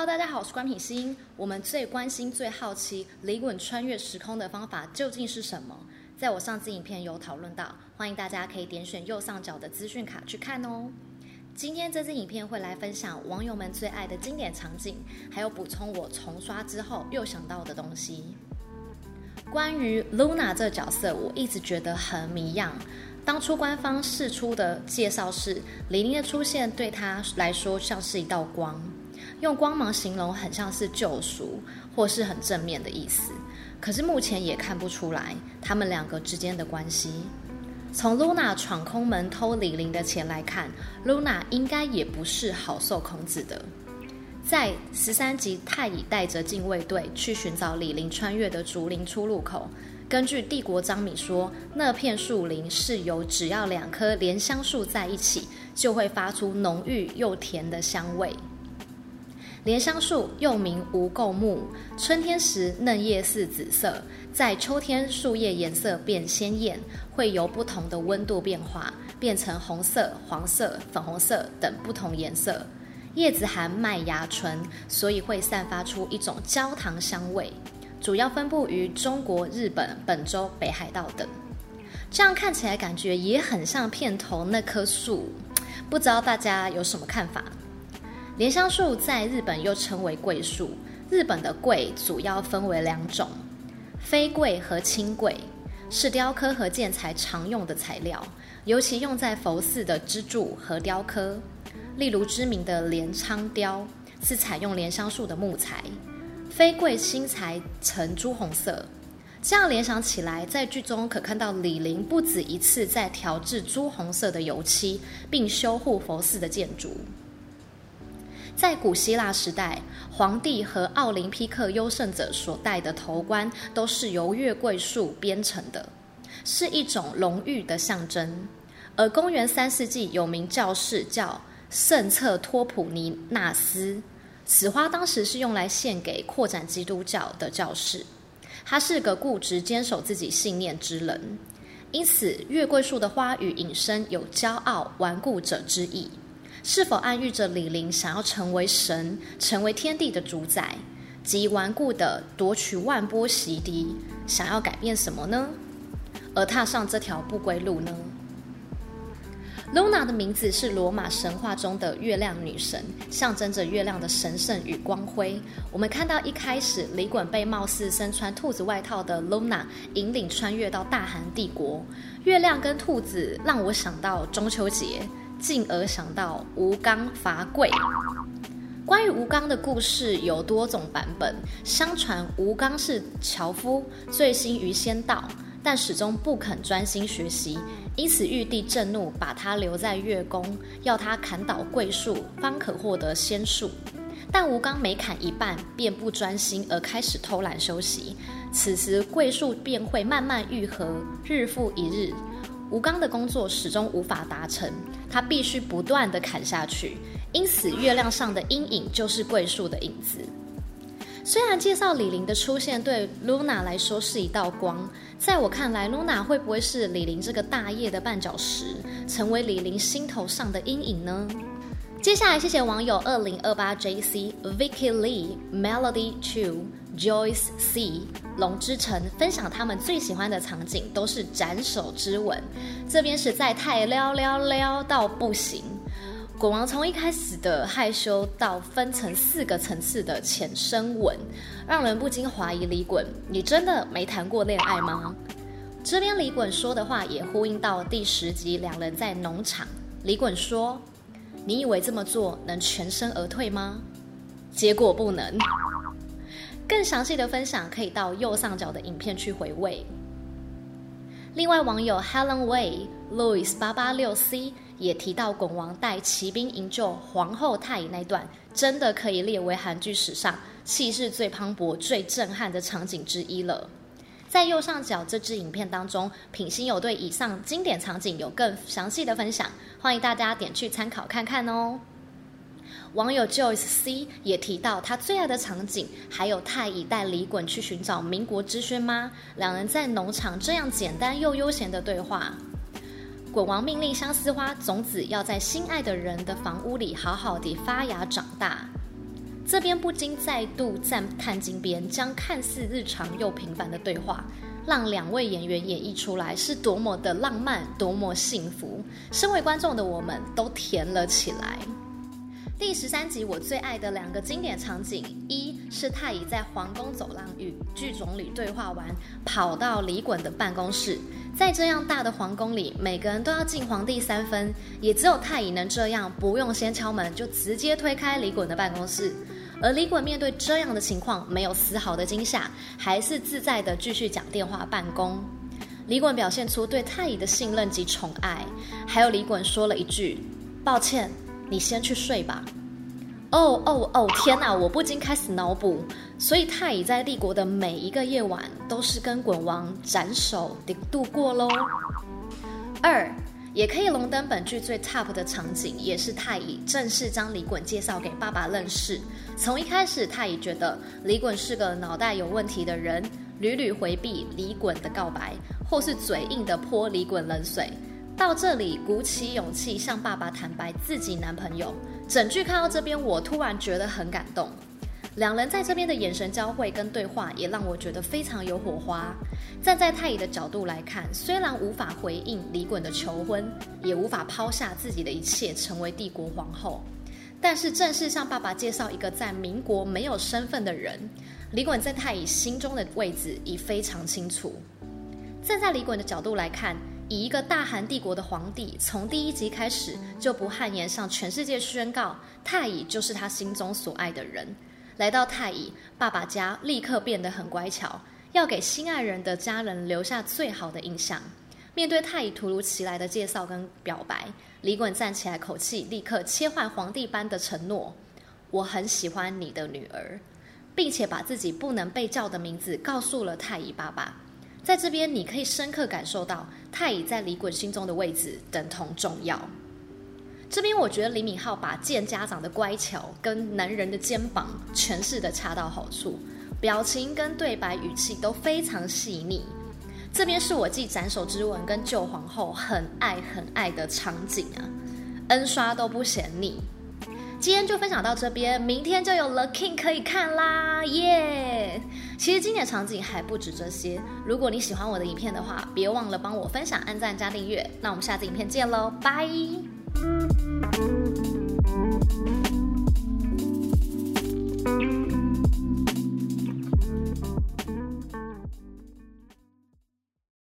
Hello，大家好，我是官品欣。我们最关心、最好奇，李衮穿越时空的方法究竟是什么？在我上次影片有讨论到，欢迎大家可以点选右上角的资讯卡去看哦。今天这支影片会来分享网友们最爱的经典场景，还有补充我重刷之后又想到的东西。关于 Luna 这角色，我一直觉得很谜样。当初官方释出的介绍是，李宁的出现对他来说像是一道光。用光芒形容很像是救赎，或是很正面的意思。可是目前也看不出来他们两个之间的关系。从 Luna 闯空门偷李玲的钱来看，Luna 应该也不是好受孔子的。在十三集，太乙带着禁卫队去寻找李玲穿越的竹林出入口。根据帝国张敏说，那片树林是由只要两棵莲香树在一起，就会发出浓郁又甜的香味。莲香树又名无垢木，春天时嫩叶是紫色，在秋天树叶颜色变鲜艳，会由不同的温度变化，变成红色、黄色、粉红色等不同颜色。叶子含麦芽醇，所以会散发出一种焦糖香味。主要分布于中国、日本、本州、北海道等。这样看起来感觉也很像片头那棵树，不知道大家有什么看法？莲香树在日本又称为桂树。日本的桂主要分为两种，飞桂和青桂，是雕刻和建材常用的材料，尤其用在佛寺的支柱和雕刻。例如知名的镰仓雕是采用莲香树的木材，飞桂青材呈朱红色。这样联想起来，在剧中可看到李霖不止一次在调制朱红色的油漆，并修护佛寺的建筑。在古希腊时代，皇帝和奥林匹克优胜者所戴的头冠都是由月桂树编成的，是一种荣誉的象征。而公元三世纪有名教士叫圣策托普尼纳斯，此花当时是用来献给扩展基督教的教士。他是个固执坚守自己信念之人，因此月桂树的花语引申有骄傲顽固者之意。是否暗喻着李霖想要成为神，成为天地的主宰，即顽固地夺取万波洗涤，想要改变什么呢？而踏上这条不归路呢？Luna 的名字是罗马神话中的月亮女神，象征着月亮的神圣与光辉。我们看到一开始李衮被貌似身穿兔子外套的 Luna 引领穿越到大韩帝国，月亮跟兔子让我想到中秋节。进而想到吴刚伐桂。关于吴刚的故事有多种版本。相传吴刚是樵夫，醉心于仙道，但始终不肯专心学习，因此玉帝震怒，把他留在月宫，要他砍倒桂树，方可获得仙术。但吴刚每砍一半，便不专心，而开始偷懒休息。此时桂树便会慢慢愈合，日复一日。吴刚的工作始终无法达成，他必须不断地砍下去，因此月亮上的阴影就是桂树的影子。虽然介绍李玲的出现对 Luna 来说是一道光，在我看来，Luna 会不会是李玲这个大业的绊脚石，成为李玲心头上的阴影呢？接下来，谢谢网友二零二八 JC Vicky Lee Melody Two。Joyce C. 龙之城分享他们最喜欢的场景都是斩首之吻，这边实在太撩撩撩到不行。国王从一开始的害羞到分成四个层次的浅深吻，让人不禁怀疑李衮，你真的没谈过恋爱吗？这边李衮说的话也呼应到第十集两人在农场，李衮说：“你以为这么做能全身而退吗？结果不能。”更详细的分享可以到右上角的影片去回味。另外，网友 Helen Way Louis 八八六 C 也提到，衮王带骑兵营救皇后太乙那段，真的可以列为韩剧史上气势最磅礴、最震撼的场景之一了。在右上角这支影片当中，品心有对以上经典场景有更详细的分享，欢迎大家点去参考看看哦。网友 Joyce C 也提到，他最爱的场景还有太乙带李衮去寻找民国之孙吗？两人在农场这样简单又悠闲的对话。衮王命令相思花种子要在心爱的人的房屋里好好的发芽长大。这边不禁再度赞叹金边，将看似日常又平凡的对话，让两位演员演绎出来是多么的浪漫，多么幸福。身为观众的我们都甜了起来。第十三集我最爱的两个经典场景，一是太乙在皇宫走廊与剧总理对话完，跑到李衮的办公室。在这样大的皇宫里，每个人都要敬皇帝三分，也只有太乙能这样，不用先敲门就直接推开李衮的办公室。而李衮面对这样的情况，没有丝毫的惊吓，还是自在地继续讲电话办公。李衮表现出对太乙的信任及宠爱，还有李衮说了一句：“抱歉。”你先去睡吧。哦哦哦！天哪，我不禁开始脑补，所以太乙在立国的每一个夜晚都是跟滚王斩首的度过喽。二，也可以荣登本剧最 top 的场景，也是太乙正式将李衮介绍给爸爸认识。从一开始，太乙觉得李衮是个脑袋有问题的人，屡屡回避李衮的告白，或是嘴硬的泼李衮冷水。到这里，鼓起勇气向爸爸坦白自己男朋友。整剧看到这边，我突然觉得很感动。两人在这边的眼神交汇跟对话，也让我觉得非常有火花。站在太乙的角度来看，虽然无法回应李衮的求婚，也无法抛下自己的一切成为帝国皇后，但是正式向爸爸介绍一个在民国没有身份的人，李衮在太乙心中的位置已非常清楚。站在李衮的角度来看。以一个大韩帝国的皇帝，从第一集开始就不汗颜向全世界宣告太乙就是他心中所爱的人。来到太乙爸爸家，立刻变得很乖巧，要给心爱人的家人留下最好的印象。面对太乙突如其来的介绍跟表白，李衮站起来，口气立刻切换皇帝般的承诺：“我很喜欢你的女儿，并且把自己不能被叫的名字告诉了太乙爸爸。”在这边，你可以深刻感受到太乙在李衮心中的位置等同重要。这边我觉得李敏镐把见家长的乖巧跟男人的肩膀诠释的恰到好处，表情跟对白语气都非常细腻。这边是我继斩首之吻跟救皇后很爱很爱的场景啊恩刷都不嫌腻。今天就分享到这边明天就有了 king 可以看啦耶！其实经典场景还不止这些如果你喜欢我的影片的话别忘了帮我分享按赞加订阅那我们下次影片见喽拜！